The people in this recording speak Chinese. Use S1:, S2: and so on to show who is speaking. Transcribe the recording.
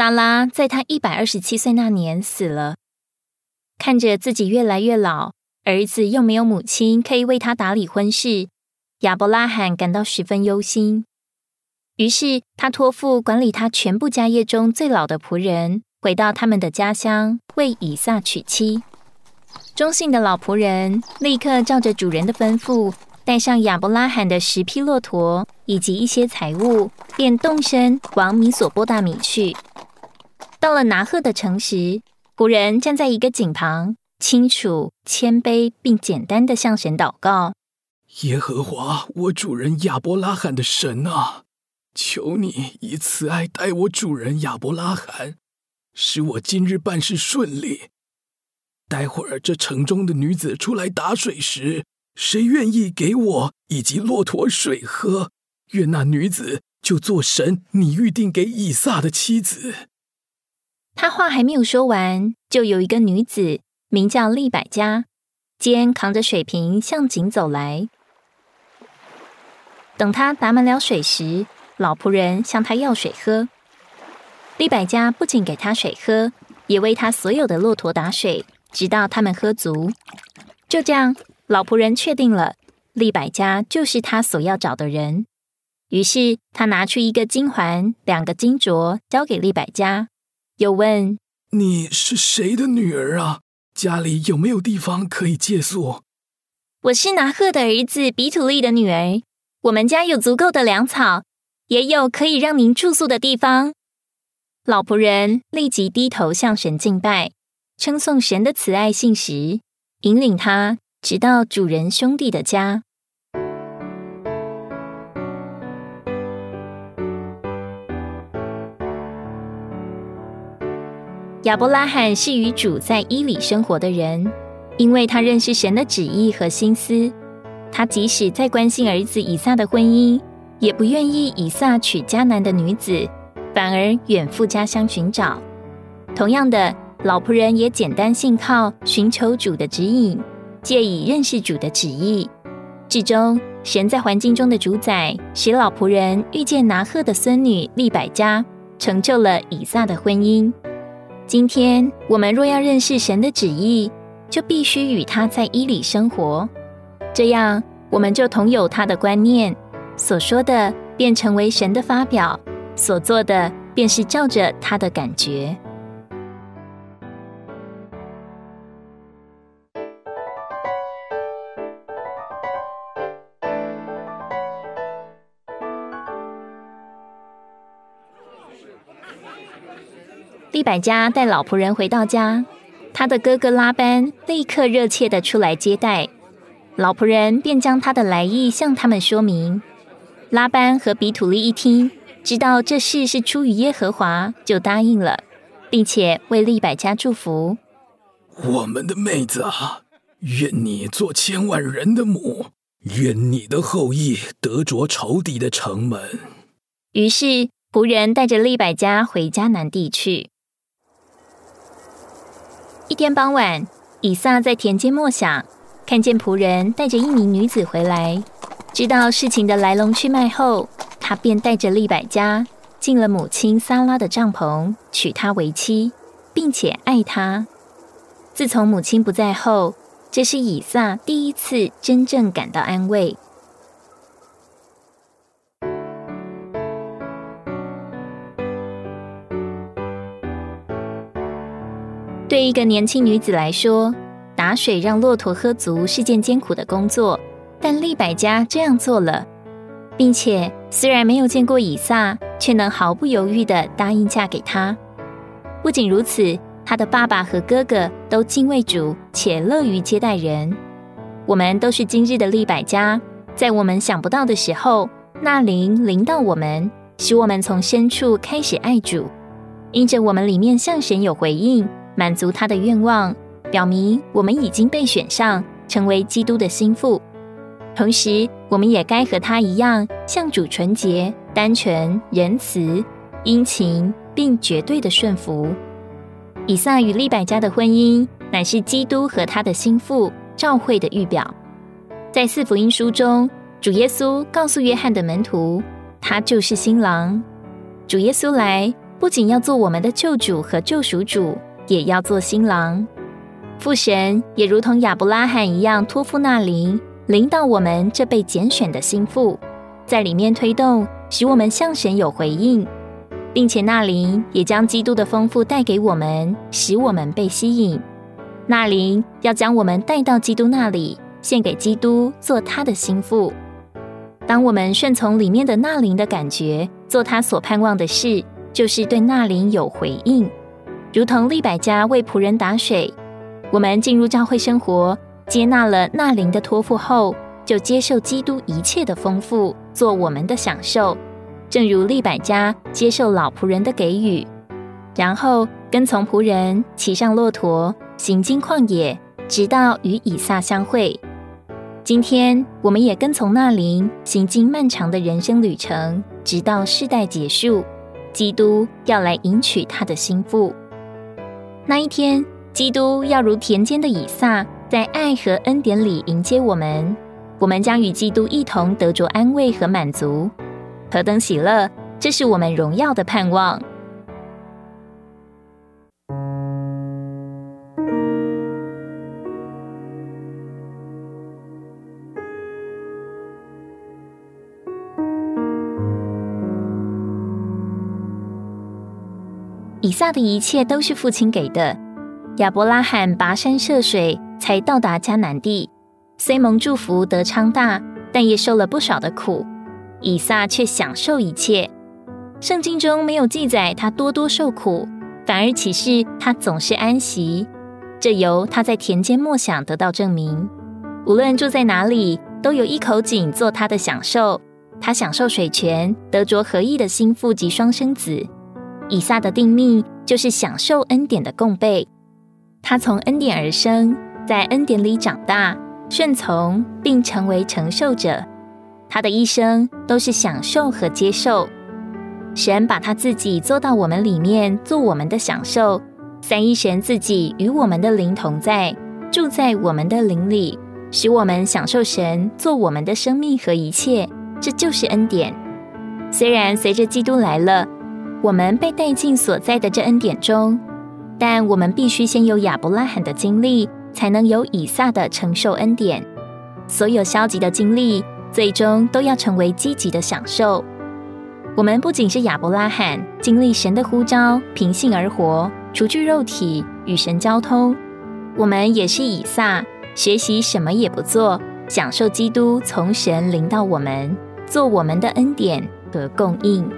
S1: 萨拉在他一百二十七岁那年死了，看着自己越来越老，儿子又没有母亲可以为他打理婚事，亚伯拉罕感到十分忧心。于是他托付管理他全部家业中最老的仆人，回到他们的家乡为以撒娶妻。忠信的老仆人立刻照着主人的吩咐。带上亚伯拉罕的十匹骆驼以及一些财物，便动身往米索波大米去。到了拿赫的城时，古人站在一个井旁，清楚、谦卑并简单的向神祷告：“
S2: 耶和华，我主人亚伯拉罕的神啊，求你以慈爱待我主人亚伯拉罕，使我今日办事顺利。待会儿这城中的女子出来打水时。”谁愿意给我以及骆驼水喝？愿那女子就做神你预定给以撒的妻子。
S1: 他话还没有说完，就有一个女子名叫利百加，肩扛着水瓶向井走来。等他打满了水时，老仆人向他要水喝。利百加不仅给他水喝，也为他所有的骆驼打水，直到他们喝足。就这样。老仆人确定了，利百家就是他所要找的人。于是他拿出一个金环、两个金镯，交给利百家，又问：“
S2: 你是谁的女儿啊？家里有没有地方可以借宿？”“
S1: 我是拿鹤的儿子比土利的女儿。我们家有足够的粮草，也有可以让您住宿的地方。”老仆人立即低头向神敬拜，称颂神的慈爱信实，引领他。直到主人兄弟的家，亚伯拉罕是与主在伊里生活的人，因为他认识神的旨意和心思。他即使在关心儿子以撒的婚姻，也不愿意以撒娶迦南的女子，反而远赴家乡寻找。同样的，老仆人也简单信靠，寻求主的指引。借以认识主的旨意，至终神在环境中的主宰，使老仆人遇见拿赫的孙女利百加，成就了以撒的婚姻。今天我们若要认识神的旨意，就必须与他在伊里生活，这样我们就同有他的观念，所说的便成为神的发表，所做的便是照着他的感觉。利百加带老仆人回到家，他的哥哥拉班立刻热切的出来接待。老仆人便将他的来意向他们说明。拉班和比土利一听，知道这事是出于耶和华，就答应了，并且为利百加祝福：“
S2: 我们的妹子啊，愿你做千万人的母，愿你的后裔得着仇敌的城门。”
S1: 于是仆人带着利百加回迦南地去。一天傍晚，以撒在田间默想，看见仆人带着一名女子回来。知道事情的来龙去脉后，他便带着利百加进了母亲撒拉的帐篷，娶她为妻，并且爱她。自从母亲不在后，这是以撒第一次真正感到安慰。对一个年轻女子来说，打水让骆驼喝足是件艰苦的工作。但利百加这样做了，并且虽然没有见过以撒，却能毫不犹豫的答应嫁给他。不仅如此，他的爸爸和哥哥都敬畏主，且乐于接待人。我们都是今日的利百加，在我们想不到的时候，那灵临到我们，使我们从深处开始爱主，因着我们里面向神有回应。满足他的愿望，表明我们已经被选上，成为基督的心腹。同时，我们也该和他一样，向主纯洁、单纯、仁慈、殷勤，并绝对的顺服。以撒与利百加的婚姻，乃是基督和他的心腹召会的预表。在四福音书中，主耶稣告诉约翰的门徒，他就是新郎。主耶稣来。不仅要做我们的救主和救赎主，也要做新郎。父神也如同亚伯拉罕一样，托付那灵，领导我们这被拣选的心腹，在里面推动，使我们向神有回应，并且那灵也将基督的丰富带给我们，使我们被吸引。那灵要将我们带到基督那里，献给基督，做他的心腹。当我们顺从里面的那灵的感觉，做他所盼望的事。就是对那灵有回应，如同利百家为仆人打水。我们进入教会生活，接纳了那灵的托付后，就接受基督一切的丰富，做我们的享受。正如利百家接受老仆人的给予，然后跟从仆人骑上骆驼，行经旷野，直到与以撒相会。今天，我们也跟从那灵，行经漫长的人生旅程，直到世代结束。基督要来迎娶他的心腹。那一天，基督要如田间的以撒，在爱和恩典里迎接我们。我们将与基督一同得着安慰和满足，何等喜乐！这是我们荣耀的盼望。以撒的一切都是父亲给的。亚伯拉罕跋山涉水才到达迦南地，虽蒙祝福得昌大，但也受了不少的苦。以撒却享受一切。圣经中没有记载他多多受苦，反而启示他总是安息。这由他在田间默想得到证明。无论住在哪里，都有一口井做他的享受。他享受水泉，得着合意的心腹及双生子。以撒的定命就是享受恩典的供备，他从恩典而生，在恩典里长大，顺从并成为承受者。他的一生都是享受和接受。神把他自己做到我们里面，做我们的享受。三一神自己与我们的灵同在，住在我们的灵里，使我们享受神做我们的生命和一切。这就是恩典。虽然随着基督来了。我们被带进所在的这恩典中，但我们必须先有亚伯拉罕的经历，才能有以撒的承受恩典。所有消极的经历，最终都要成为积极的享受。我们不仅是亚伯拉罕，经历神的呼召，凭信而活，除去肉体，与神交通；我们也是以撒，学习什么也不做，享受基督从神领到我们，做我们的恩典和供应。